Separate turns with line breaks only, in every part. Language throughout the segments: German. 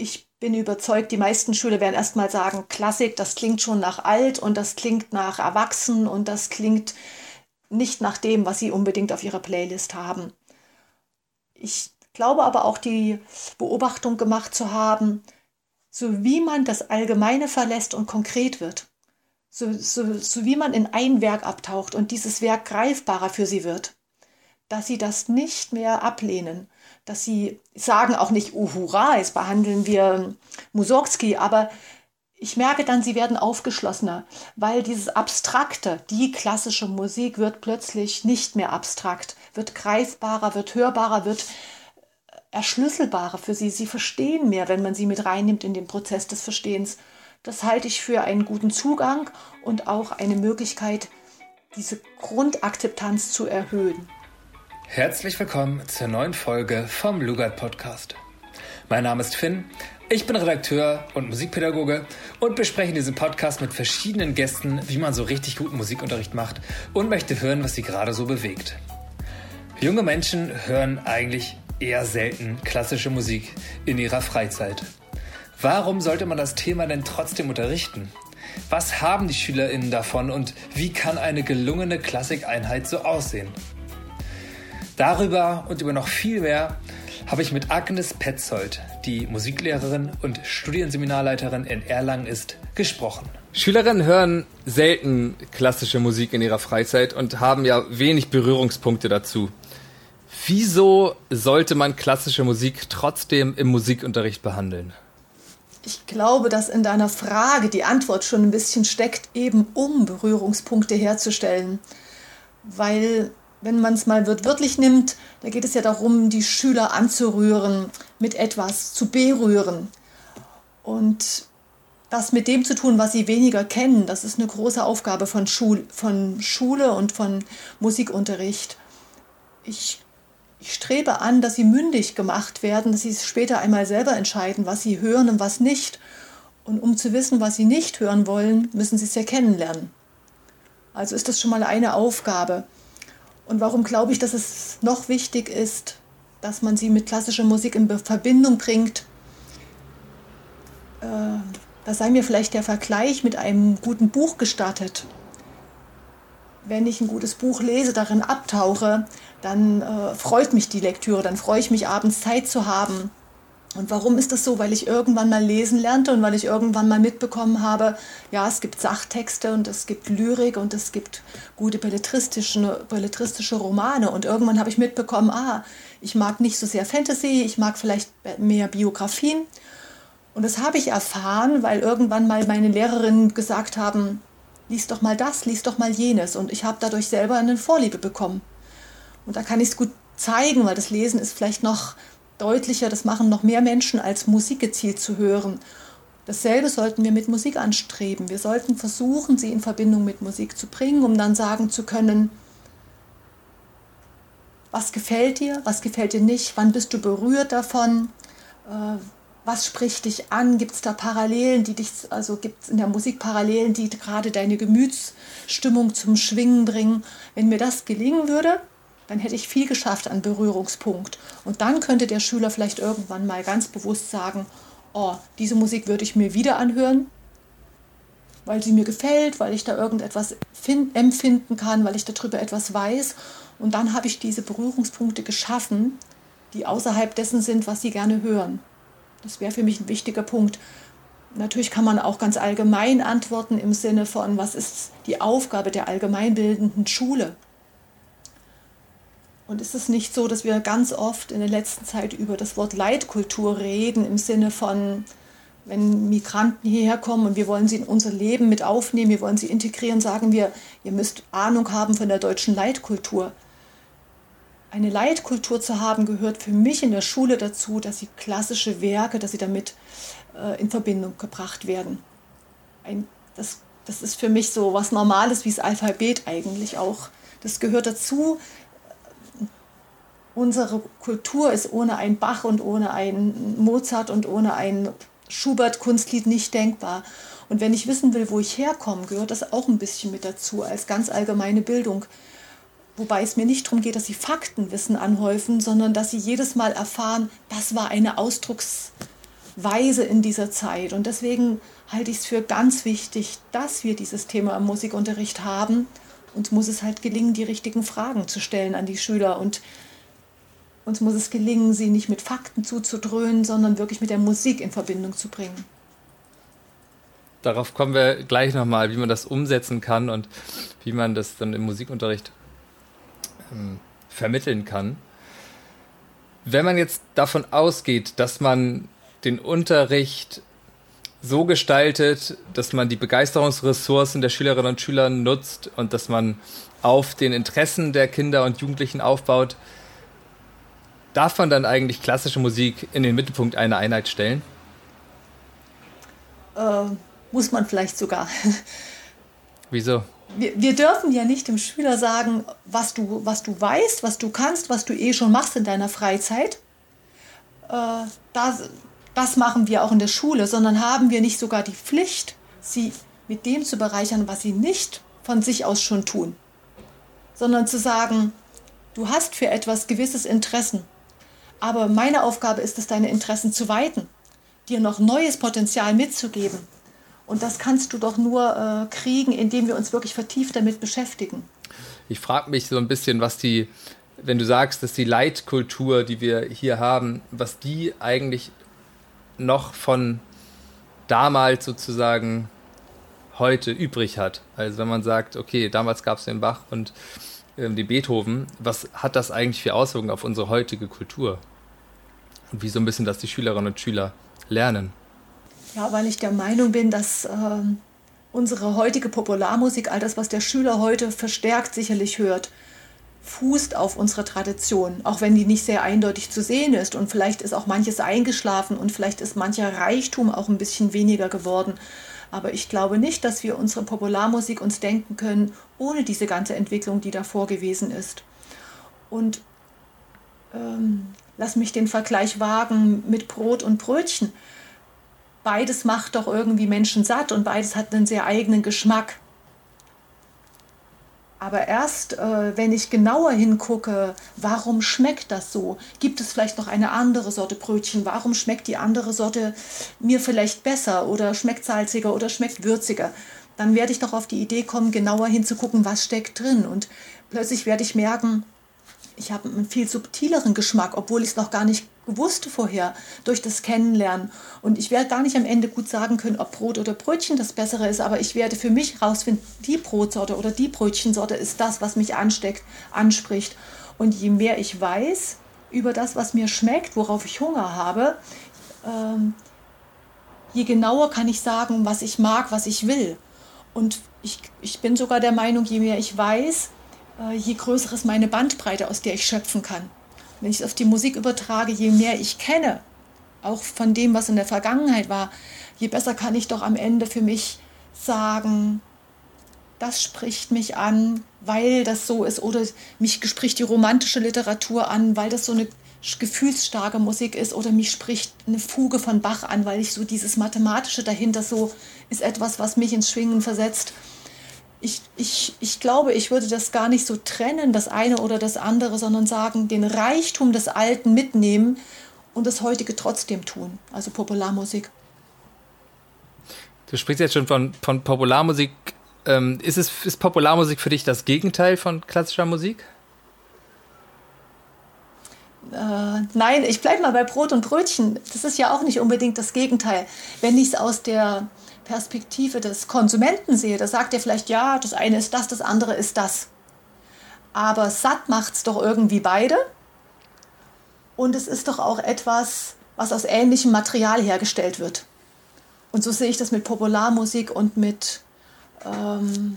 Ich bin überzeugt, die meisten Schüler werden erstmal sagen, Klassik, das klingt schon nach alt und das klingt nach erwachsen und das klingt nicht nach dem, was sie unbedingt auf ihrer Playlist haben. Ich glaube aber auch die Beobachtung gemacht zu haben, so wie man das Allgemeine verlässt und konkret wird, so, so, so wie man in ein Werk abtaucht und dieses Werk greifbarer für sie wird, dass sie das nicht mehr ablehnen, dass sie sagen auch nicht, oh hurra, jetzt behandeln wir Mussorgsky, aber ich merke dann, sie werden aufgeschlossener, weil dieses Abstrakte, die klassische Musik wird plötzlich nicht mehr abstrakt, wird greifbarer, wird hörbarer, wird erschlüsselbarer für sie. Sie verstehen mehr, wenn man sie mit reinnimmt in den Prozess des Verstehens. Das halte ich für einen guten Zugang und auch eine Möglichkeit, diese Grundakzeptanz zu erhöhen.
Herzlich willkommen zur neuen Folge vom Lugard Podcast. Mein Name ist Finn, ich bin Redakteur und Musikpädagoge und bespreche in diesem Podcast mit verschiedenen Gästen, wie man so richtig guten Musikunterricht macht und möchte hören, was sie gerade so bewegt. Junge Menschen hören eigentlich eher selten klassische Musik in ihrer Freizeit. Warum sollte man das Thema denn trotzdem unterrichten? Was haben die SchülerInnen davon und wie kann eine gelungene Klassikeinheit so aussehen? Darüber und über noch viel mehr habe ich mit Agnes Petzold, die Musiklehrerin und Studienseminarleiterin in Erlangen ist, gesprochen.
Schülerinnen hören selten klassische Musik in ihrer Freizeit und haben ja wenig Berührungspunkte dazu. Wieso sollte man klassische Musik trotzdem im Musikunterricht behandeln?
Ich glaube, dass in deiner Frage die Antwort schon ein bisschen steckt, eben um Berührungspunkte herzustellen. Weil, wenn man es mal wörtlich nimmt, da geht es ja darum, die Schüler anzurühren, mit etwas zu berühren. Und das mit dem zu tun, was sie weniger kennen, das ist eine große Aufgabe von, Schul von Schule und von Musikunterricht. Ich ich strebe an, dass sie mündig gemacht werden, dass sie später einmal selber entscheiden, was sie hören und was nicht. Und um zu wissen, was sie nicht hören wollen, müssen sie es ja kennenlernen. Also ist das schon mal eine Aufgabe. Und warum glaube ich, dass es noch wichtig ist, dass man sie mit klassischer Musik in Verbindung bringt? Äh, da sei mir vielleicht der Vergleich mit einem guten Buch gestattet wenn ich ein gutes Buch lese, darin abtauche, dann äh, freut mich die Lektüre, dann freue ich mich abends Zeit zu haben. Und warum ist das so? Weil ich irgendwann mal lesen lernte und weil ich irgendwann mal mitbekommen habe, ja, es gibt Sachtexte und es gibt Lyrik und es gibt gute belletristische, belletristische Romane. Und irgendwann habe ich mitbekommen, ah, ich mag nicht so sehr Fantasy, ich mag vielleicht mehr Biografien. Und das habe ich erfahren, weil irgendwann mal meine Lehrerinnen gesagt haben, lies doch mal das, lies doch mal jenes. Und ich habe dadurch selber eine Vorliebe bekommen. Und da kann ich es gut zeigen, weil das Lesen ist vielleicht noch deutlicher, das machen noch mehr Menschen, als Musik gezielt zu hören. Dasselbe sollten wir mit Musik anstreben. Wir sollten versuchen, sie in Verbindung mit Musik zu bringen, um dann sagen zu können, was gefällt dir, was gefällt dir nicht, wann bist du berührt davon, äh, was spricht dich an? Gibt es da Parallelen, die dich, also gibt es in der Musik Parallelen, die gerade deine Gemütsstimmung zum Schwingen bringen? Wenn mir das gelingen würde, dann hätte ich viel geschafft an Berührungspunkt. Und dann könnte der Schüler vielleicht irgendwann mal ganz bewusst sagen, oh, diese Musik würde ich mir wieder anhören, weil sie mir gefällt, weil ich da irgendetwas empfinden kann, weil ich darüber etwas weiß. Und dann habe ich diese Berührungspunkte geschaffen, die außerhalb dessen sind, was sie gerne hören. Das wäre für mich ein wichtiger Punkt. Natürlich kann man auch ganz allgemein antworten im Sinne von, was ist die Aufgabe der allgemeinbildenden Schule? Und ist es nicht so, dass wir ganz oft in der letzten Zeit über das Wort Leitkultur reden, im Sinne von, wenn Migranten hierher kommen und wir wollen sie in unser Leben mit aufnehmen, wir wollen sie integrieren, sagen wir, ihr müsst Ahnung haben von der deutschen Leitkultur eine Leitkultur zu haben, gehört für mich in der Schule dazu, dass sie klassische Werke, dass sie damit äh, in Verbindung gebracht werden. Ein, das, das ist für mich so was Normales wie das Alphabet eigentlich auch. Das gehört dazu. Unsere Kultur ist ohne ein Bach und ohne ein Mozart und ohne ein Schubert-Kunstlied nicht denkbar. Und wenn ich wissen will, wo ich herkomme, gehört das auch ein bisschen mit dazu als ganz allgemeine Bildung. Wobei es mir nicht darum geht, dass sie Faktenwissen anhäufen, sondern dass sie jedes Mal erfahren, das war eine Ausdrucksweise weise in dieser Zeit. Und deswegen halte ich es für ganz wichtig, dass wir dieses Thema im Musikunterricht haben. Uns muss es halt gelingen, die richtigen Fragen zu stellen an die Schüler. Und uns muss es gelingen, sie nicht mit Fakten zuzudröhnen, sondern wirklich mit der Musik in Verbindung zu bringen.
Darauf kommen wir gleich nochmal, wie man das umsetzen kann und wie man das dann im Musikunterricht ähm, vermitteln kann. Wenn man jetzt davon ausgeht, dass man den Unterricht so gestaltet, dass man die Begeisterungsressourcen der Schülerinnen und Schüler nutzt und dass man auf den Interessen der Kinder und Jugendlichen aufbaut, darf man dann eigentlich klassische Musik in den Mittelpunkt einer Einheit stellen?
Äh, muss man vielleicht sogar.
Wieso?
wir, wir dürfen ja nicht dem Schüler sagen, was du, was du weißt, was du kannst, was du eh schon machst in deiner Freizeit. Äh, das, das machen wir auch in der Schule, sondern haben wir nicht sogar die Pflicht, sie mit dem zu bereichern, was sie nicht von sich aus schon tun, sondern zu sagen, du hast für etwas gewisses Interessen, aber meine Aufgabe ist es, deine Interessen zu weiten, dir noch neues Potenzial mitzugeben und das kannst du doch nur äh, kriegen, indem wir uns wirklich vertieft damit beschäftigen.
Ich frage mich so ein bisschen, was die, wenn du sagst, dass die Leitkultur, die wir hier haben, was die eigentlich noch von damals sozusagen heute übrig hat. Also wenn man sagt, okay, damals gab es den Bach und die Beethoven, was hat das eigentlich für Auswirkungen auf unsere heutige Kultur? Und wie so ein bisschen, dass die Schülerinnen und Schüler lernen?
Ja, weil ich der Meinung bin, dass äh, unsere heutige Popularmusik, all das, was der Schüler heute verstärkt sicherlich hört, fußt auf unserer Tradition, auch wenn die nicht sehr eindeutig zu sehen ist. Und vielleicht ist auch manches eingeschlafen und vielleicht ist mancher Reichtum auch ein bisschen weniger geworden. Aber ich glaube nicht, dass wir unsere Popularmusik uns denken können, ohne diese ganze Entwicklung, die davor gewesen ist. Und ähm, lass mich den Vergleich wagen mit Brot und Brötchen beides macht doch irgendwie Menschen satt und beides hat einen sehr eigenen Geschmack. Aber erst, äh, wenn ich genauer hingucke, warum schmeckt das so? Gibt es vielleicht noch eine andere Sorte Brötchen? Warum schmeckt die andere Sorte mir vielleicht besser oder schmeckt salziger oder schmeckt würziger? Dann werde ich doch auf die Idee kommen, genauer hinzugucken, was steckt drin. Und plötzlich werde ich merken, ich habe einen viel subtileren Geschmack, obwohl ich es noch gar nicht wusste vorher durch das Kennenlernen. Und ich werde gar nicht am Ende gut sagen können, ob Brot oder Brötchen das Bessere ist, aber ich werde für mich herausfinden, die Brotsorte oder die Brötchensorte ist das, was mich ansteckt, anspricht. Und je mehr ich weiß über das, was mir schmeckt, worauf ich Hunger habe, ähm, je genauer kann ich sagen, was ich mag, was ich will. Und ich, ich bin sogar der Meinung, je mehr ich weiß, äh, je größer ist meine Bandbreite, aus der ich schöpfen kann. Wenn ich es auf die Musik übertrage, je mehr ich kenne, auch von dem, was in der Vergangenheit war, je besser kann ich doch am Ende für mich sagen, das spricht mich an, weil das so ist, oder mich spricht die romantische Literatur an, weil das so eine gefühlsstarke Musik ist, oder mich spricht eine Fuge von Bach an, weil ich so dieses Mathematische dahinter so ist etwas, was mich ins Schwingen versetzt ich, ich, ich glaube, ich würde das gar nicht so trennen, das eine oder das andere, sondern sagen, den Reichtum des Alten mitnehmen und das heutige trotzdem tun, also Popularmusik.
Du sprichst jetzt schon von, von Popularmusik. Ähm, ist, es, ist Popularmusik für dich das Gegenteil von klassischer Musik?
Äh, nein, ich bleibe mal bei Brot und Brötchen. Das ist ja auch nicht unbedingt das Gegenteil. Wenn ich es aus der Perspektive des Konsumenten sehe, da sagt er vielleicht, ja, das eine ist das, das andere ist das. Aber satt macht es doch irgendwie beide. Und es ist doch auch etwas, was aus ähnlichem Material hergestellt wird. Und so sehe ich das mit Popularmusik und mit ähm,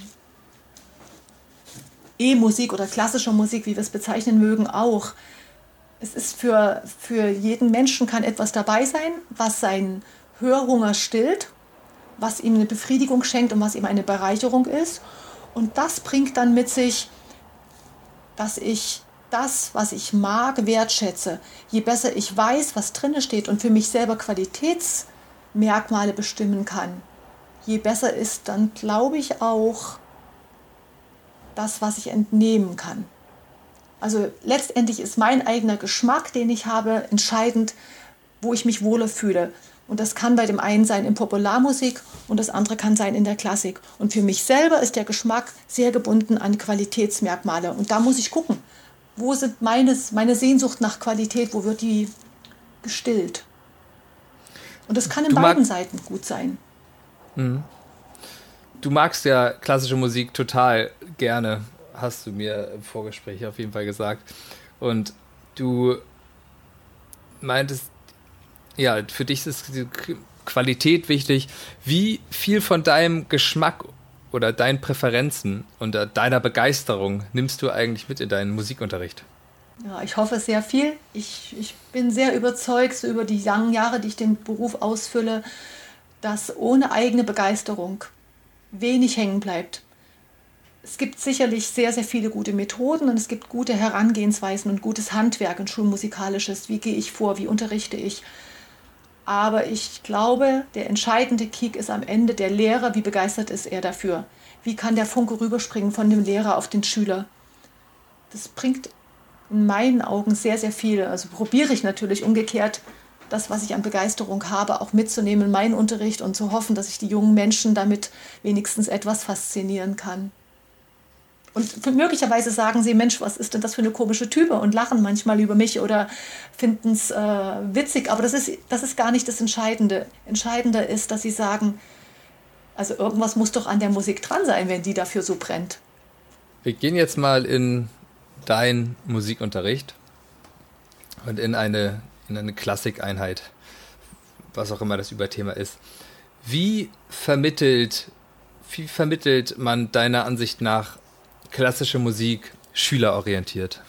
E-Musik oder klassischer Musik, wie wir es bezeichnen mögen, auch. Es ist für, für jeden Menschen kann etwas dabei sein, was seinen Hörhunger stillt was ihm eine Befriedigung schenkt und was ihm eine Bereicherung ist. Und das bringt dann mit sich, dass ich das, was ich mag, wertschätze. Je besser ich weiß, was drinne steht und für mich selber Qualitätsmerkmale bestimmen kann, je besser ist dann, glaube ich, auch das, was ich entnehmen kann. Also letztendlich ist mein eigener Geschmack, den ich habe, entscheidend, wo ich mich wohler fühle. Und das kann bei dem einen sein in Popularmusik und das andere kann sein in der Klassik. Und für mich selber ist der Geschmack sehr gebunden an Qualitätsmerkmale. Und da muss ich gucken, wo sind meines, meine Sehnsucht nach Qualität, wo wird die gestillt. Und das kann in beiden Seiten gut sein.
Mhm. Du magst ja klassische Musik total gerne, hast du mir im Vorgespräch auf jeden Fall gesagt. Und du meintest, ja, für dich ist die Qualität wichtig. Wie viel von deinem Geschmack oder deinen Präferenzen und deiner Begeisterung nimmst du eigentlich mit in deinen Musikunterricht?
Ja, ich hoffe sehr viel. Ich, ich bin sehr überzeugt, so über die langen Jahre, die ich den Beruf ausfülle, dass ohne eigene Begeisterung wenig hängen bleibt. Es gibt sicherlich sehr, sehr viele gute Methoden und es gibt gute Herangehensweisen und gutes Handwerk und schulmusikalisches. Wie gehe ich vor? Wie unterrichte ich? Aber ich glaube, der entscheidende Kick ist am Ende der Lehrer. Wie begeistert ist er dafür? Wie kann der Funke rüberspringen von dem Lehrer auf den Schüler? Das bringt in meinen Augen sehr, sehr viel. Also probiere ich natürlich umgekehrt, das, was ich an Begeisterung habe, auch mitzunehmen in meinen Unterricht und zu hoffen, dass ich die jungen Menschen damit wenigstens etwas faszinieren kann. Und möglicherweise sagen sie, Mensch, was ist denn das für eine komische Type und lachen manchmal über mich oder finden es äh, witzig. Aber das ist, das ist gar nicht das Entscheidende. Entscheidender ist, dass sie sagen, also irgendwas muss doch an der Musik dran sein, wenn die dafür so brennt.
Wir gehen jetzt mal in deinen Musikunterricht und in eine, in eine Klassikeinheit, was auch immer das Überthema ist. Wie vermittelt, wie vermittelt man deiner Ansicht nach klassische Musik schülerorientiert?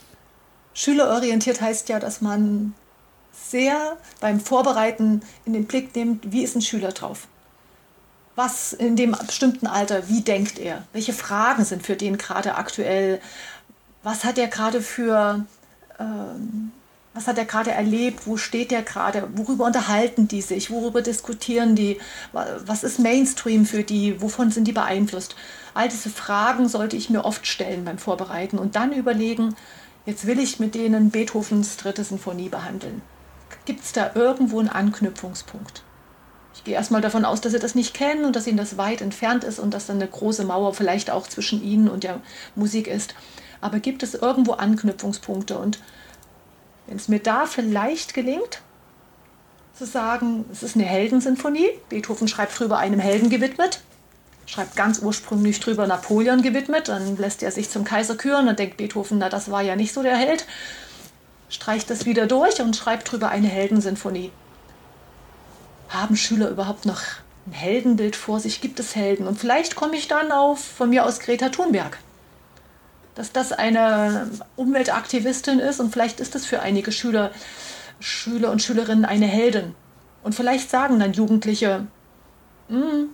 Schülerorientiert heißt ja, dass man sehr beim Vorbereiten in den Blick nimmt, wie ist ein Schüler drauf? Was in dem bestimmten Alter, wie denkt er? Welche Fragen sind für den gerade aktuell? Was hat er gerade für, ähm, was hat er gerade erlebt? Wo steht er gerade? Worüber unterhalten die sich? Worüber diskutieren die? Was ist Mainstream für die? Wovon sind die beeinflusst? All diese Fragen sollte ich mir oft stellen beim Vorbereiten und dann überlegen, jetzt will ich mit denen Beethovens dritte Sinfonie behandeln. Gibt es da irgendwo einen Anknüpfungspunkt? Ich gehe erstmal davon aus, dass sie das nicht kennen und dass ihnen das weit entfernt ist und dass dann eine große Mauer vielleicht auch zwischen ihnen und der Musik ist. Aber gibt es irgendwo Anknüpfungspunkte? Und wenn es mir da vielleicht gelingt, zu sagen, es ist eine Heldensinfonie, Beethoven schreibt drüber einem Helden gewidmet, schreibt ganz ursprünglich drüber Napoleon gewidmet, dann lässt er sich zum Kaiser küren, dann denkt Beethoven, na das war ja nicht so der Held, streicht das wieder durch und schreibt drüber eine Heldensinfonie. Haben Schüler überhaupt noch ein Heldenbild vor sich? Gibt es Helden? Und vielleicht komme ich dann auf von mir aus Greta Thunberg. Dass das eine Umweltaktivistin ist und vielleicht ist es für einige Schüler, Schüler und Schülerinnen eine Heldin. Und vielleicht sagen dann Jugendliche, hm,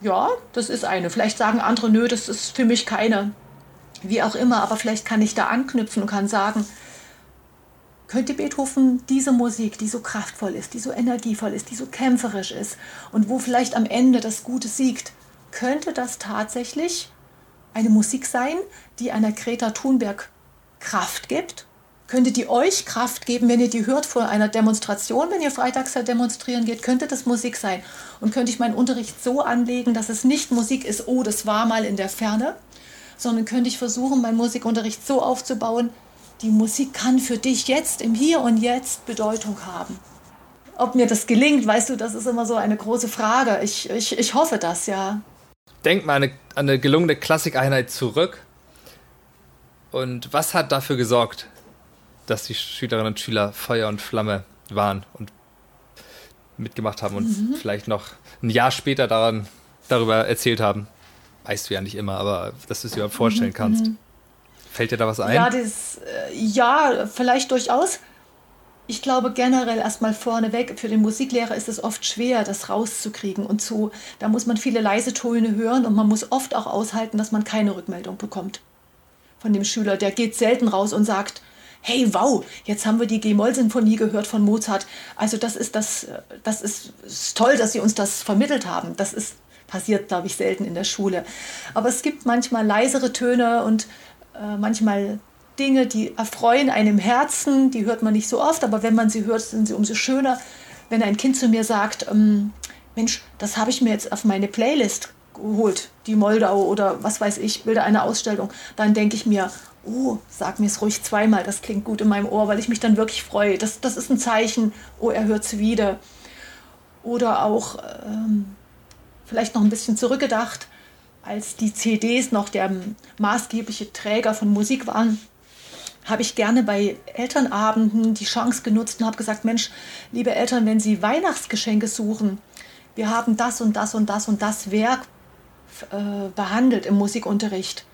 ja, das ist eine. Vielleicht sagen andere, nö, das ist für mich keine. Wie auch immer, aber vielleicht kann ich da anknüpfen und kann sagen, könnte Beethoven diese Musik, die so kraftvoll ist, die so energievoll ist, die so kämpferisch ist und wo vielleicht am Ende das Gute siegt, könnte das tatsächlich eine Musik sein, die einer Greta Thunberg Kraft gibt könnte die euch Kraft geben, wenn ihr die hört vor einer Demonstration, wenn ihr freitags da demonstrieren geht, könnte das Musik sein. Und könnte ich meinen Unterricht so anlegen, dass es nicht Musik ist, oh, das war mal in der Ferne, sondern könnte ich versuchen, meinen Musikunterricht so aufzubauen, die Musik kann für dich jetzt im Hier und Jetzt Bedeutung haben. Ob mir das gelingt, weißt du, das ist immer so eine große Frage. Ich, ich, ich hoffe das, ja.
Denk mal an eine, an eine gelungene Klassikeinheit zurück. Und was hat dafür gesorgt, dass die Schülerinnen und Schüler Feuer und Flamme waren und mitgemacht haben und mhm. vielleicht noch ein Jahr später daran, darüber erzählt haben. Weißt du ja nicht immer, aber dass du es dir überhaupt vorstellen mhm. kannst. Mhm. Fällt dir da was ein?
Ja, das, äh, ja, vielleicht durchaus. Ich glaube generell erstmal vorneweg, für den Musiklehrer ist es oft schwer, das rauszukriegen und zu, da muss man viele leise Töne hören und man muss oft auch aushalten, dass man keine Rückmeldung bekommt von dem Schüler. Der geht selten raus und sagt, hey, wow, jetzt haben wir die G-Moll-Sinfonie gehört von Mozart. Also das ist das, das ist, ist toll, dass Sie uns das vermittelt haben. Das ist passiert, glaube ich, selten in der Schule. Aber es gibt manchmal leisere Töne und äh, manchmal Dinge, die erfreuen einem Herzen, die hört man nicht so oft, aber wenn man sie hört, sind sie umso schöner. wenn ein Kind zu mir sagt, ähm, Mensch, das habe ich mir jetzt auf meine Playlist geholt, die Moldau oder was weiß ich, Bilder einer Ausstellung, dann denke ich mir, oh, sag mir es ruhig zweimal, das klingt gut in meinem Ohr, weil ich mich dann wirklich freue. Das, das ist ein Zeichen, oh, er hört es wieder. Oder auch ähm, vielleicht noch ein bisschen zurückgedacht, als die CDs noch der maßgebliche Träger von Musik waren, habe ich gerne bei Elternabenden die Chance genutzt und habe gesagt, Mensch, liebe Eltern, wenn Sie Weihnachtsgeschenke suchen, wir haben das und das und das und das Werk äh, behandelt im Musikunterricht.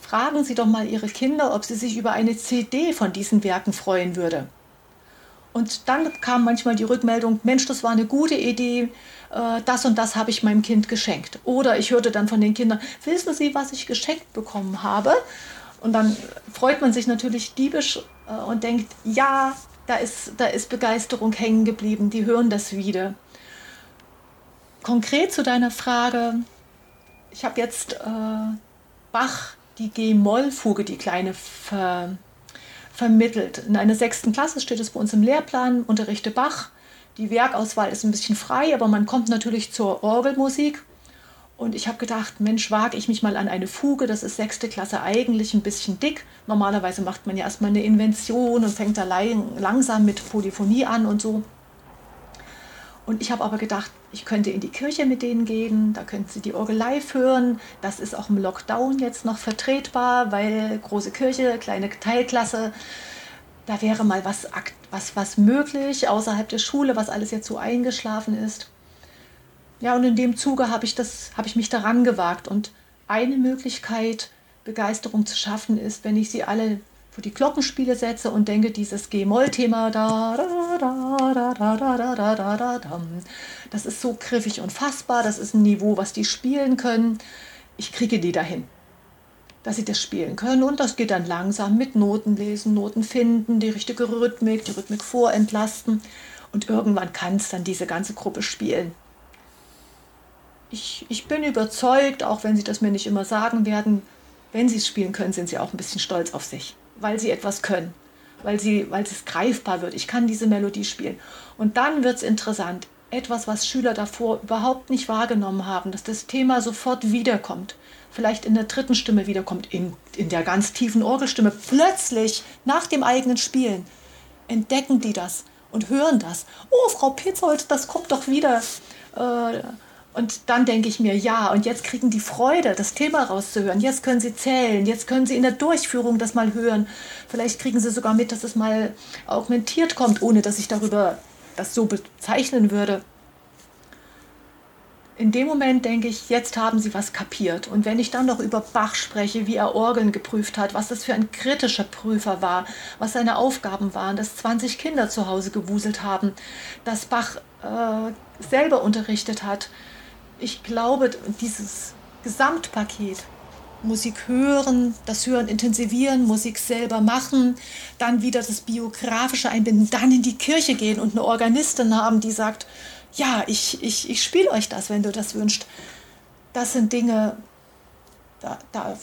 Fragen Sie doch mal Ihre Kinder, ob sie sich über eine CD von diesen Werken freuen würde. Und dann kam manchmal die Rückmeldung, Mensch, das war eine gute Idee, äh, das und das habe ich meinem Kind geschenkt. Oder ich hörte dann von den Kindern, wissen Sie, was ich geschenkt bekommen habe? Und dann freut man sich natürlich diebisch äh, und denkt, ja, da ist, da ist Begeisterung hängen geblieben, die hören das wieder. Konkret zu deiner Frage, ich habe jetzt äh, Bach, die G-Moll-Fuge, die kleine, ver, vermittelt. In einer sechsten Klasse steht es bei uns im Lehrplan, unterrichte Bach. Die Werkauswahl ist ein bisschen frei, aber man kommt natürlich zur Orgelmusik. Und ich habe gedacht, Mensch, wage ich mich mal an eine Fuge. Das ist sechste Klasse eigentlich ein bisschen dick. Normalerweise macht man ja erstmal eine Invention und fängt da langsam mit Polyphonie an und so. Und ich habe aber gedacht, ich könnte in die Kirche mit denen gehen, da könnten sie die Orgel live hören. Das ist auch im Lockdown jetzt noch vertretbar, weil große Kirche, kleine Teilklasse, da wäre mal was, was, was möglich außerhalb der Schule, was alles jetzt so eingeschlafen ist. Ja, und in dem Zuge habe ich, das, habe ich mich daran gewagt. Und eine Möglichkeit, Begeisterung zu schaffen, ist, wenn ich sie alle für die Glockenspiele setze und denke, dieses G-Moll-Thema, da, da, da, da, da, da, da, da, da, da, das ist so griffig und fassbar, das ist ein Niveau, was die spielen können. Ich kriege die dahin, dass sie das spielen können und das geht dann langsam mit Noten lesen, Noten finden, die richtige Rhythmik, die Rhythmik vorentlasten und irgendwann kann es dann diese ganze Gruppe spielen. Ich, ich bin überzeugt, auch wenn sie das mir nicht immer sagen werden, wenn sie es spielen können, sind sie auch ein bisschen stolz auf sich weil sie etwas können, weil, sie, weil es greifbar wird. Ich kann diese Melodie spielen. Und dann wird es interessant. Etwas, was Schüler davor überhaupt nicht wahrgenommen haben, dass das Thema sofort wiederkommt. Vielleicht in der dritten Stimme wiederkommt, in, in der ganz tiefen Orgelstimme. Plötzlich, nach dem eigenen Spielen, entdecken die das und hören das. Oh, Frau Petzold, das kommt doch wieder. Äh, und dann denke ich mir, ja, und jetzt kriegen die Freude, das Thema rauszuhören. Jetzt können sie zählen, jetzt können sie in der Durchführung das mal hören. Vielleicht kriegen sie sogar mit, dass es mal augmentiert kommt, ohne dass ich darüber das so bezeichnen würde. In dem Moment denke ich, jetzt haben sie was kapiert. Und wenn ich dann noch über Bach spreche, wie er Orgeln geprüft hat, was das für ein kritischer Prüfer war, was seine Aufgaben waren, dass 20 Kinder zu Hause gewuselt haben, dass Bach äh, selber unterrichtet hat, ich glaube, dieses Gesamtpaket, Musik hören, das Hören intensivieren, Musik selber machen, dann wieder das Biografische einbinden, dann in die Kirche gehen und eine Organistin haben, die sagt, ja, ich, ich, ich spiele euch das, wenn du das wünschst. Das sind Dinge, da, da,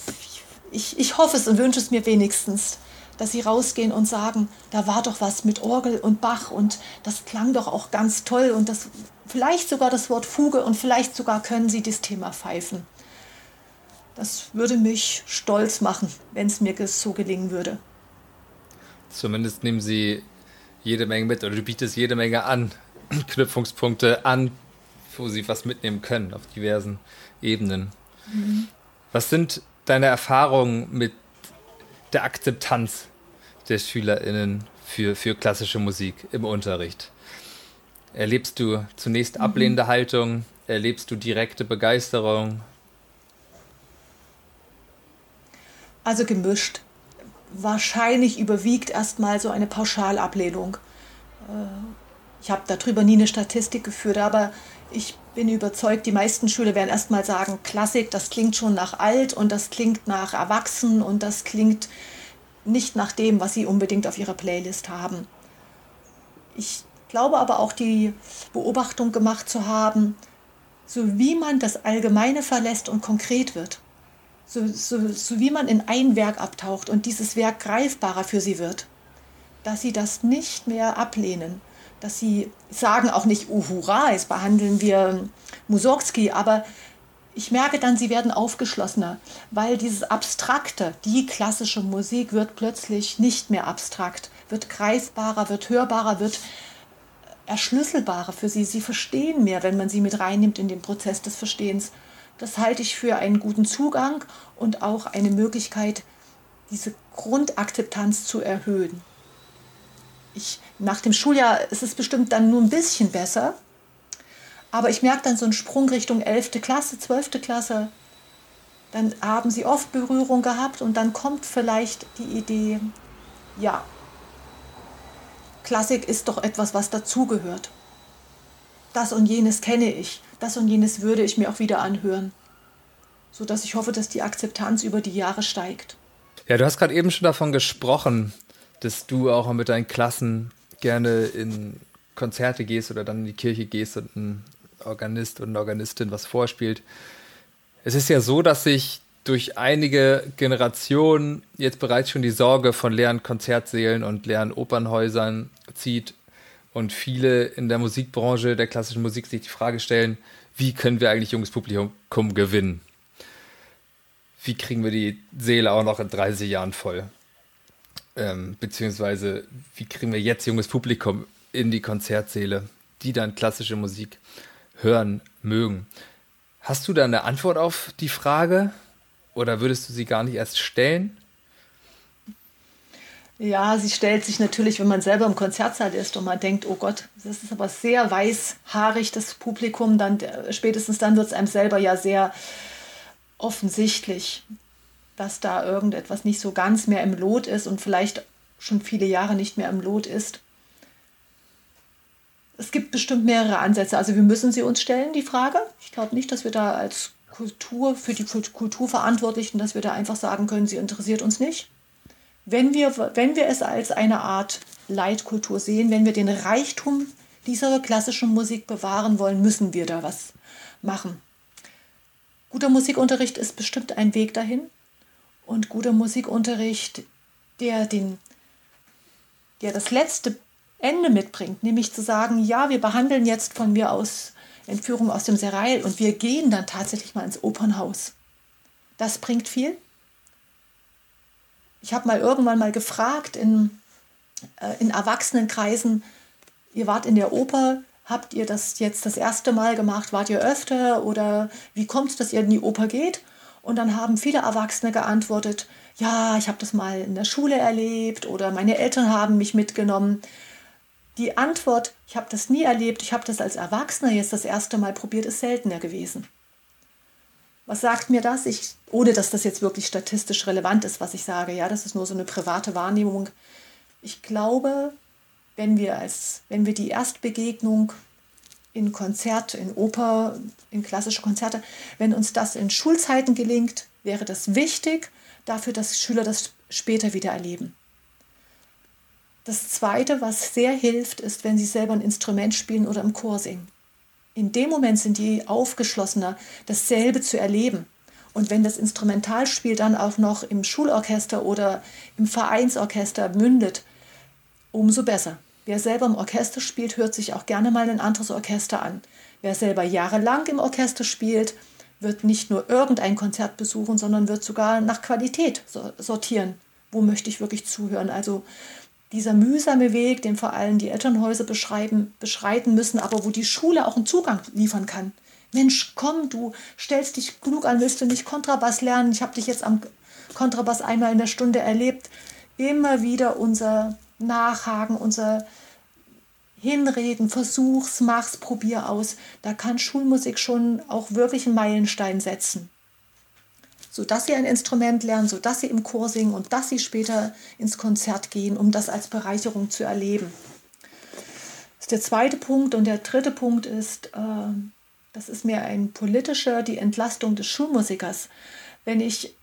ich, ich hoffe es und wünsche es mir wenigstens, dass sie rausgehen und sagen, da war doch was mit Orgel und Bach und das klang doch auch ganz toll und das vielleicht sogar das Wort Fuge und vielleicht sogar können sie das Thema pfeifen. Das würde mich stolz machen, wenn es mir so gelingen würde.
Zumindest nehmen sie jede Menge mit oder du bietest jede Menge an, Knüpfungspunkte an, wo sie was mitnehmen können auf diversen Ebenen. Mhm. Was sind deine Erfahrungen mit der Akzeptanz der SchülerInnen für, für klassische Musik im Unterricht? Erlebst du zunächst ablehnende mhm. Haltung? Erlebst du direkte Begeisterung?
Also gemischt. Wahrscheinlich überwiegt erstmal so eine Pauschalablehnung. Äh, ich habe darüber nie eine Statistik geführt, aber ich bin überzeugt, die meisten Schüler werden erstmal sagen, Klassik, das klingt schon nach alt und das klingt nach erwachsen und das klingt nicht nach dem, was sie unbedingt auf ihrer Playlist haben. Ich glaube aber auch die Beobachtung gemacht zu haben, so wie man das Allgemeine verlässt und konkret wird, so, so, so wie man in ein Werk abtaucht und dieses Werk greifbarer für sie wird, dass sie das nicht mehr ablehnen, dass sie sagen auch nicht, oh hurra, jetzt behandeln wir Mussorgsky, aber ich merke dann, sie werden aufgeschlossener, weil dieses Abstrakte, die klassische Musik wird plötzlich nicht mehr abstrakt, wird greifbarer, wird hörbarer, wird erschlüsselbarer für sie. Sie verstehen mehr, wenn man sie mit reinnimmt in den Prozess des Verstehens. Das halte ich für einen guten Zugang und auch eine Möglichkeit, diese Grundakzeptanz zu erhöhen. Ich, nach dem Schuljahr ist es bestimmt dann nur ein bisschen besser, aber ich merke dann so einen Sprung Richtung 11. Klasse, 12. Klasse. Dann haben sie oft Berührung gehabt und dann kommt vielleicht die Idee, ja, Klassik ist doch etwas, was dazugehört. Das und jenes kenne ich, das und jenes würde ich mir auch wieder anhören, sodass ich hoffe, dass die Akzeptanz über die Jahre steigt.
Ja, du hast gerade eben schon davon gesprochen, dass du auch mit deinen Klassen gerne in Konzerte gehst oder dann in die Kirche gehst und ein Organist und eine Organistin was vorspielt. Es ist ja so, dass sich durch einige Generationen jetzt bereits schon die Sorge von leeren Konzertsälen und leeren Opernhäusern zieht und viele in der Musikbranche, der klassischen Musik sich die Frage stellen, wie können wir eigentlich junges Publikum gewinnen? Wie kriegen wir die Seele auch noch in 30 Jahren voll? Ähm, beziehungsweise, wie kriegen wir jetzt junges Publikum in die Konzertsäle, die dann klassische Musik hören mögen? Hast du da eine Antwort auf die Frage? Oder würdest du sie gar nicht erst stellen?
Ja, sie stellt sich natürlich, wenn man selber im Konzertsaal ist und man denkt, oh Gott, das ist aber sehr weißhaarig, das Publikum, dann spätestens dann wird es einem selber ja sehr offensichtlich, dass da irgendetwas nicht so ganz mehr im Lot ist und vielleicht schon viele Jahre nicht mehr im Lot ist. Es gibt bestimmt mehrere Ansätze. Also wir müssen sie uns stellen, die Frage. Ich glaube nicht, dass wir da als Kultur, für die Kulturverantwortlichen, dass wir da einfach sagen können, sie interessiert uns nicht. Wenn wir, wenn wir es als eine Art Leitkultur sehen, wenn wir den Reichtum dieser klassischen Musik bewahren wollen, müssen wir da was machen. Guter Musikunterricht ist bestimmt ein Weg dahin. Und guter Musikunterricht, der, den, der das letzte Ende mitbringt, nämlich zu sagen, ja, wir behandeln jetzt von mir aus Entführung aus dem Serail und wir gehen dann tatsächlich mal ins Opernhaus. Das bringt viel. Ich habe mal irgendwann mal gefragt in, äh, in Erwachsenenkreisen, ihr wart in der Oper, habt ihr das jetzt das erste Mal gemacht, wart ihr öfter oder wie kommt es, dass ihr in die Oper geht? Und dann haben viele Erwachsene geantwortet, ja, ich habe das mal in der Schule erlebt oder meine Eltern haben mich mitgenommen. Die Antwort, ich habe das nie erlebt, ich habe das als Erwachsener jetzt das erste Mal probiert, ist seltener gewesen. Was sagt mir das? Ich, ohne dass das jetzt wirklich statistisch relevant ist, was ich sage. Ja, das ist nur so eine private Wahrnehmung. Ich glaube, wenn wir, als, wenn wir die Erstbegegnung in Konzert, in Oper, in klassische Konzerte, wenn uns das in Schulzeiten gelingt, wäre das wichtig dafür, dass Schüler das später wieder erleben. Das Zweite, was sehr hilft, ist, wenn sie selber ein Instrument spielen oder im Chor singen. In dem Moment sind die aufgeschlossener, dasselbe zu erleben. Und wenn das Instrumentalspiel dann auch noch im Schulorchester oder im Vereinsorchester mündet, umso besser. Wer selber im Orchester spielt, hört sich auch gerne mal ein anderes Orchester an. Wer selber jahrelang im Orchester spielt, wird nicht nur irgendein Konzert besuchen, sondern wird sogar nach Qualität sortieren. Wo möchte ich wirklich zuhören? Also dieser mühsame Weg, den vor allem die Elternhäuser beschreiben, beschreiten müssen, aber wo die Schule auch einen Zugang liefern kann. Mensch, komm, du stellst dich klug an, willst du nicht Kontrabass lernen? Ich habe dich jetzt am Kontrabass einmal in der Stunde erlebt. Immer wieder unser Nachhaken, unser Hinreden, versuch's, mach's, probier aus. Da kann Schulmusik schon auch wirklich einen Meilenstein setzen sodass sie ein Instrument lernen, sodass sie im Chor singen und dass sie später ins Konzert gehen, um das als Bereicherung zu erleben. Das ist der zweite Punkt. Und der dritte Punkt ist, äh, das ist mir ein politischer, die Entlastung des Schulmusikers. Wenn ich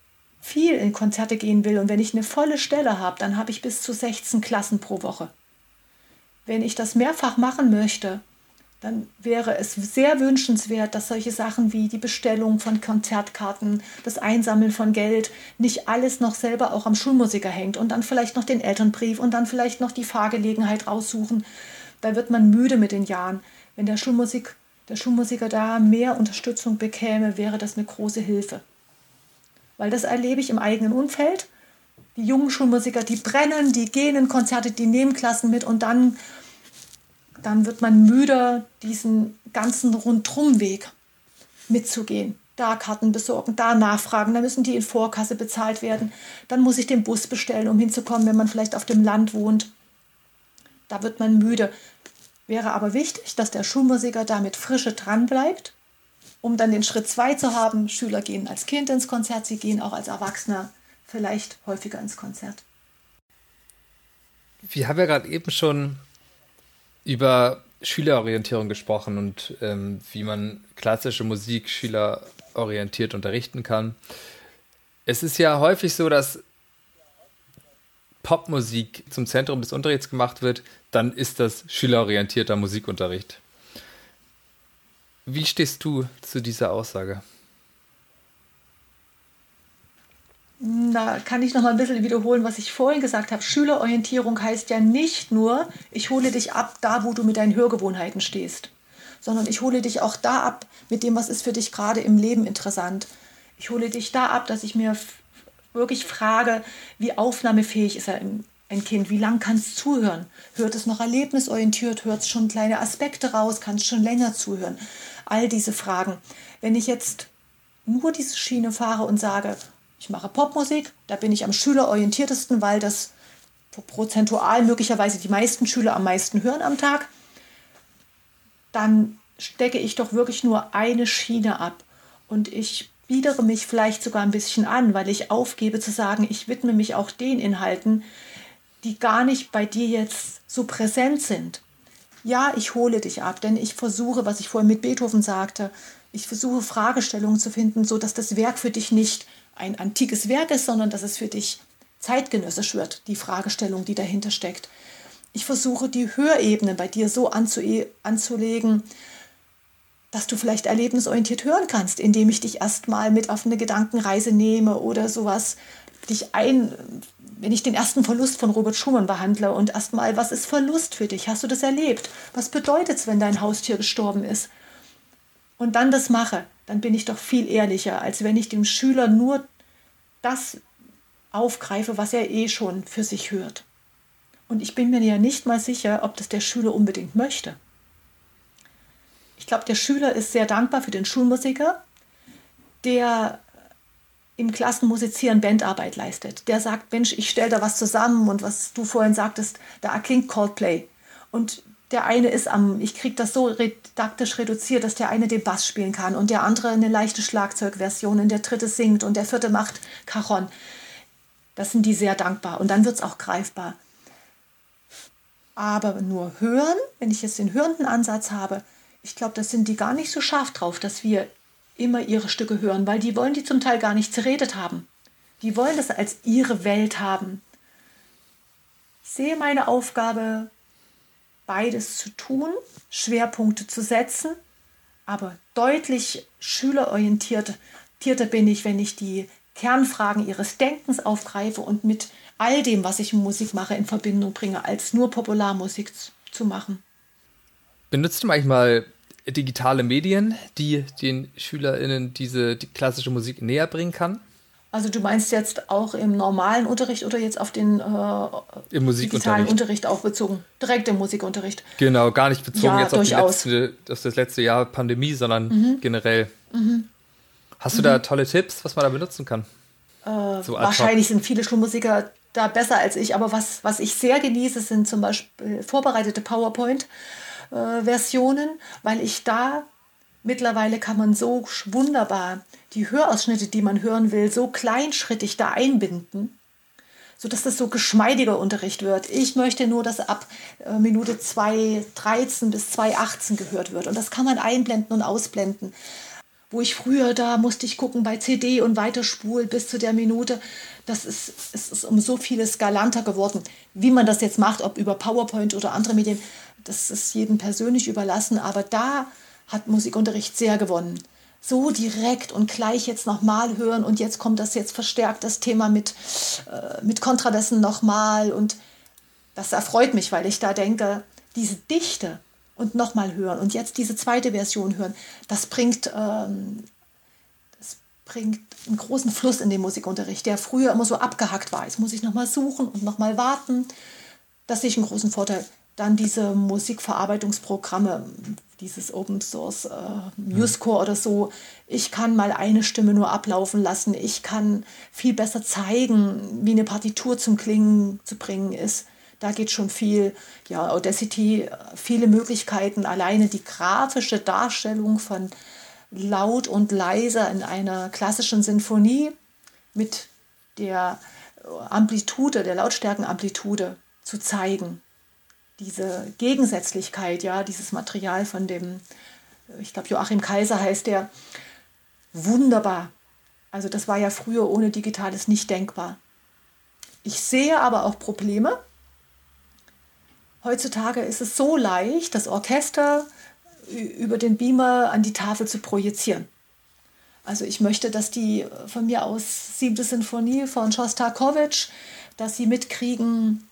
viel in Konzerte gehen will und wenn ich eine volle Stelle habe, dann habe ich bis zu 16 Klassen pro Woche. Wenn ich das mehrfach machen möchte, dann wäre es sehr wünschenswert, dass solche Sachen wie die Bestellung von Konzertkarten, das Einsammeln von Geld, nicht alles noch selber auch am Schulmusiker hängt und dann vielleicht noch den Elternbrief und dann vielleicht noch die Fahrgelegenheit raussuchen. da wird man müde mit den Jahren. Wenn der Schulmusik, der Schulmusiker da mehr Unterstützung bekäme, wäre das eine große Hilfe. Weil das erlebe ich im eigenen Umfeld. Die jungen Schulmusiker, die brennen, die gehen in Konzerte, die nehmen Klassen mit und dann, dann wird man müde, diesen ganzen Rundrumweg mitzugehen. Da Karten besorgen, da nachfragen, dann müssen die in Vorkasse bezahlt werden. Dann muss ich den Bus bestellen, um hinzukommen, wenn man vielleicht auf dem Land wohnt. Da wird man müde. Wäre aber wichtig, dass der Schulmusiker da mit Frische dran bleibt, um dann den Schritt zwei zu haben. Schüler gehen als Kind ins Konzert, sie gehen auch als Erwachsener vielleicht häufiger ins Konzert.
Wir haben ja gerade eben schon über Schülerorientierung gesprochen und ähm, wie man klassische Musik schülerorientiert unterrichten kann. Es ist ja häufig so, dass Popmusik zum Zentrum des Unterrichts gemacht wird, dann ist das schülerorientierter Musikunterricht. Wie stehst du zu dieser Aussage?
Da kann ich noch mal ein bisschen wiederholen, was ich vorhin gesagt habe. Schülerorientierung heißt ja nicht nur, ich hole dich ab da, wo du mit deinen Hörgewohnheiten stehst, sondern ich hole dich auch da ab mit dem, was ist für dich gerade im Leben interessant. Ich hole dich da ab, dass ich mir wirklich frage, wie aufnahmefähig ist er ein Kind, wie lang kann es zuhören? Hört es noch erlebnisorientiert? Hört es schon kleine Aspekte raus? Kann es schon länger zuhören? All diese Fragen. Wenn ich jetzt nur diese Schiene fahre und sage, ich mache Popmusik, da bin ich am schülerorientiertesten, weil das prozentual möglicherweise die meisten Schüler am meisten hören am Tag, dann stecke ich doch wirklich nur eine Schiene ab. Und ich biedere mich vielleicht sogar ein bisschen an, weil ich aufgebe zu sagen, ich widme mich auch den Inhalten, die gar nicht bei dir jetzt so präsent sind. Ja, ich hole dich ab, denn ich versuche, was ich vorhin mit Beethoven sagte, ich versuche Fragestellungen zu finden, so dass das Werk für dich nicht ein antikes Werk ist, sondern dass es für dich zeitgenössisch wird, die Fragestellung, die dahinter steckt. Ich versuche die Hörebene bei dir so anzulegen, dass du vielleicht erlebnisorientiert hören kannst, indem ich dich erstmal mit auf eine Gedankenreise nehme oder sowas, dich ein, wenn ich den ersten Verlust von Robert Schumann behandle und erstmal, was ist Verlust für dich? Hast du das erlebt? Was bedeutet es, wenn dein Haustier gestorben ist? Und dann das mache, dann bin ich doch viel ehrlicher, als wenn ich dem Schüler nur das aufgreife, was er eh schon für sich hört. Und ich bin mir ja nicht mal sicher, ob das der Schüler unbedingt möchte. Ich glaube, der Schüler ist sehr dankbar für den Schulmusiker, der im Klassenmusizieren Bandarbeit leistet. Der sagt, Mensch, ich stelle da was zusammen und was du vorhin sagtest, da klingt Coldplay. Und der eine ist am, ich kriege das so redaktisch reduziert, dass der eine den Bass spielen kann und der andere eine leichte Schlagzeugversion und der dritte singt und der vierte macht Cajon. Das sind die sehr dankbar und dann wird es auch greifbar. Aber nur hören, wenn ich jetzt den hörenden Ansatz habe, ich glaube, das sind die gar nicht so scharf drauf, dass wir immer ihre Stücke hören, weil die wollen die zum Teil gar nicht zerredet haben. Die wollen das als ihre Welt haben. Ich sehe meine Aufgabe beides zu tun, Schwerpunkte zu setzen, aber deutlich schülerorientierter bin ich, wenn ich die Kernfragen ihres Denkens aufgreife und mit all dem, was ich in Musik mache, in Verbindung bringe, als nur Popularmusik zu machen.
Benutzt du manchmal digitale Medien, die den SchülerInnen diese die klassische Musik näher bringen kann?
Also du meinst jetzt auch im normalen Unterricht oder jetzt auf den äh,
Im
digitalen Unterricht auch bezogen? Direkt im Musikunterricht?
Genau, gar nicht bezogen ja, jetzt auf, letzte, auf das letzte Jahr Pandemie, sondern mhm. generell. Mhm. Hast du mhm. da tolle Tipps, was man da benutzen kann?
Äh, so wahrscheinlich sind viele Schulmusiker da besser als ich, aber was, was ich sehr genieße, sind zum Beispiel vorbereitete PowerPoint-Versionen, äh, weil ich da mittlerweile kann man so wunderbar die Hörausschnitte, die man hören will, so kleinschrittig da einbinden, sodass das so geschmeidiger Unterricht wird. Ich möchte nur, dass ab äh, Minute 2.13 bis 2.18 gehört wird. Und das kann man einblenden und ausblenden. Wo ich früher, da musste ich gucken bei CD und weiterspulen bis zu der Minute. Das ist, es ist um so vieles galanter geworden. Wie man das jetzt macht, ob über PowerPoint oder andere Medien, das ist jedem persönlich überlassen. Aber da hat Musikunterricht sehr gewonnen so direkt und gleich jetzt nochmal hören und jetzt kommt das jetzt verstärkt, das Thema mit, äh, mit Kontradessen nochmal und das erfreut mich, weil ich da denke, diese Dichte und nochmal hören und jetzt diese zweite Version hören, das bringt, ähm, das bringt einen großen Fluss in den Musikunterricht, der früher immer so abgehackt war. Jetzt muss ich nochmal suchen und nochmal warten. Das sehe ich einen großen Vorteil. Dann diese Musikverarbeitungsprogramme, dieses Open Source äh, MuseCore oder so. Ich kann mal eine Stimme nur ablaufen lassen. Ich kann viel besser zeigen, wie eine Partitur zum Klingen zu bringen ist. Da geht schon viel. Ja, Audacity, viele Möglichkeiten. Alleine die grafische Darstellung von laut und leiser in einer klassischen Sinfonie mit der Amplitude, der Lautstärkenamplitude zu zeigen diese Gegensätzlichkeit, ja, dieses Material von dem, ich glaube, Joachim Kaiser heißt der, wunderbar. Also das war ja früher ohne Digitales nicht denkbar. Ich sehe aber auch Probleme. Heutzutage ist es so leicht, das Orchester über den Beamer an die Tafel zu projizieren. Also ich möchte, dass die von mir aus siebte Sinfonie von Schostakowitsch, dass sie mitkriegen,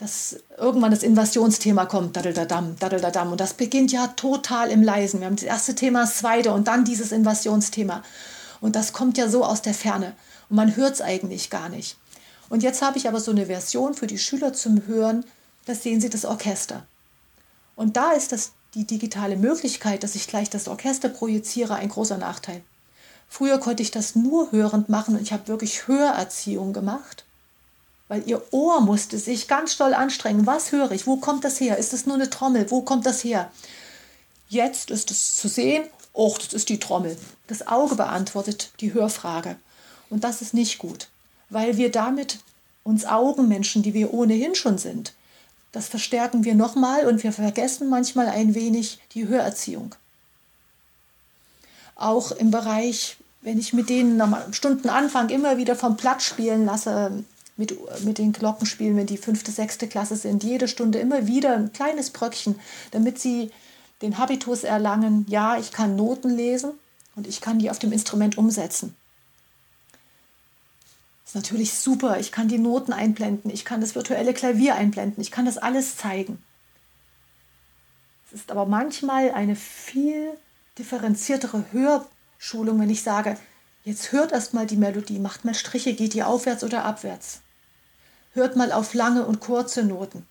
dass irgendwann das Invasionsthema kommt, daddeldadam, daddeldadam. Und das beginnt ja total im Leisen. Wir haben das erste Thema, das zweite und dann dieses Invasionsthema. Und das kommt ja so aus der Ferne. Und man hört es eigentlich gar nicht. Und jetzt habe ich aber so eine Version für die Schüler zum Hören, da sehen sie das Orchester. Und da ist das die digitale Möglichkeit, dass ich gleich das Orchester projiziere, ein großer Nachteil. Früher konnte ich das nur hörend machen und ich habe wirklich Hörerziehung gemacht weil ihr Ohr musste sich ganz doll anstrengen. Was höre ich? Wo kommt das her? Ist es nur eine Trommel? Wo kommt das her? Jetzt ist es zu sehen, oh, das ist die Trommel. Das Auge beantwortet die Hörfrage. Und das ist nicht gut, weil wir damit uns Augenmenschen, die wir ohnehin schon sind, das verstärken wir nochmal und wir vergessen manchmal ein wenig die Hörerziehung. Auch im Bereich, wenn ich mit denen am Stundenanfang immer wieder vom Platz spielen lasse, mit, mit den Glockenspielen, wenn die fünfte, sechste Klasse sind, jede Stunde immer wieder ein kleines Bröckchen, damit sie den Habitus erlangen, ja, ich kann Noten lesen und ich kann die auf dem Instrument umsetzen. Ist natürlich super, ich kann die Noten einblenden, ich kann das virtuelle Klavier einblenden, ich kann das alles zeigen. Es ist aber manchmal eine viel differenziertere Hörschulung, wenn ich sage, jetzt hört erst mal die Melodie, macht mal Striche, geht die aufwärts oder abwärts. Hört mal auf lange und kurze Noten.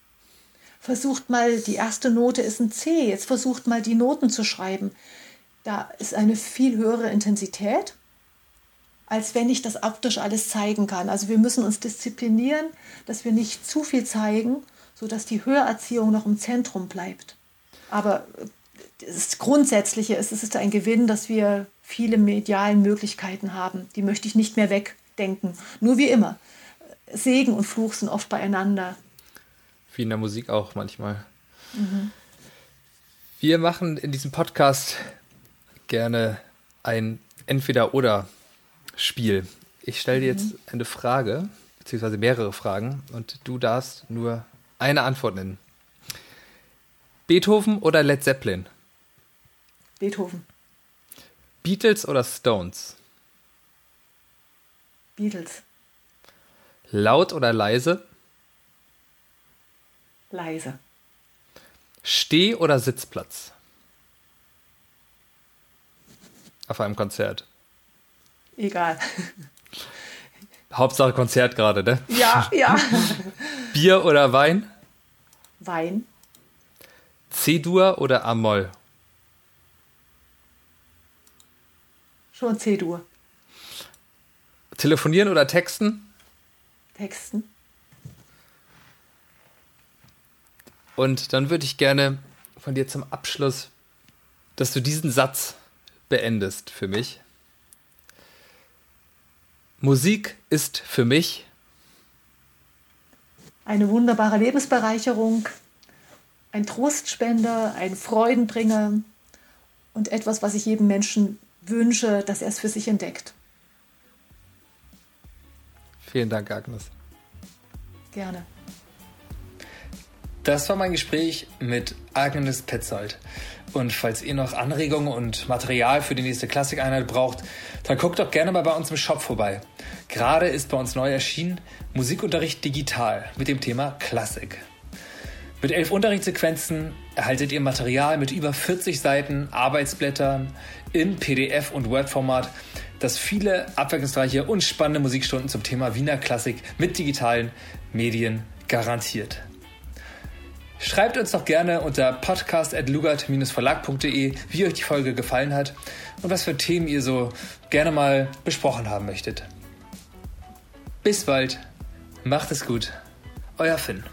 Versucht mal, die erste Note ist ein C, jetzt versucht mal die Noten zu schreiben. Da ist eine viel höhere Intensität, als wenn ich das optisch alles zeigen kann. Also wir müssen uns disziplinieren, dass wir nicht zu viel zeigen, sodass die Hörerziehung noch im Zentrum bleibt. Aber das Grundsätzliche ist, es ist ein Gewinn, dass wir viele medialen Möglichkeiten haben. Die möchte ich nicht mehr wegdenken. Nur wie immer. Segen und Fluch sind oft beieinander.
Wie in der Musik auch manchmal. Mhm. Wir machen in diesem Podcast gerne ein Entweder-Oder-Spiel. Ich stelle dir mhm. jetzt eine Frage, beziehungsweise mehrere Fragen, und du darfst nur eine Antwort nennen. Beethoven oder Led Zeppelin?
Beethoven.
Beatles oder Stones?
Beatles.
Laut oder leise?
Leise.
Steh- oder Sitzplatz? Auf einem Konzert.
Egal.
Hauptsache Konzert gerade, ne?
Ja, ja.
Bier oder Wein?
Wein.
C-Dur oder Amol?
Schon C-Dur.
Telefonieren oder texten?
Texten.
Und dann würde ich gerne von dir zum Abschluss, dass du diesen Satz beendest für mich. Musik ist für mich
eine wunderbare Lebensbereicherung, ein Trostspender, ein Freudenbringer und etwas, was ich jedem Menschen wünsche, dass er es für sich entdeckt.
Vielen Dank, Agnes.
Gerne.
Das war mein Gespräch mit Agnes Petzold. Und falls ihr noch Anregungen und Material für die nächste Klassikeinheit braucht, dann guckt doch gerne mal bei uns im Shop vorbei. Gerade ist bei uns neu erschienen Musikunterricht digital mit dem Thema Klassik.
Mit elf Unterrichtssequenzen erhaltet ihr Material mit über 40 Seiten Arbeitsblättern in PDF und Word-Format, das viele abwechslungsreiche und spannende Musikstunden zum Thema Wiener Klassik mit digitalen Medien garantiert. Schreibt uns doch gerne unter podcast.lugart-verlag.de, wie euch die Folge gefallen hat und was für Themen ihr so gerne mal besprochen haben möchtet. Bis bald, macht es gut, euer Finn.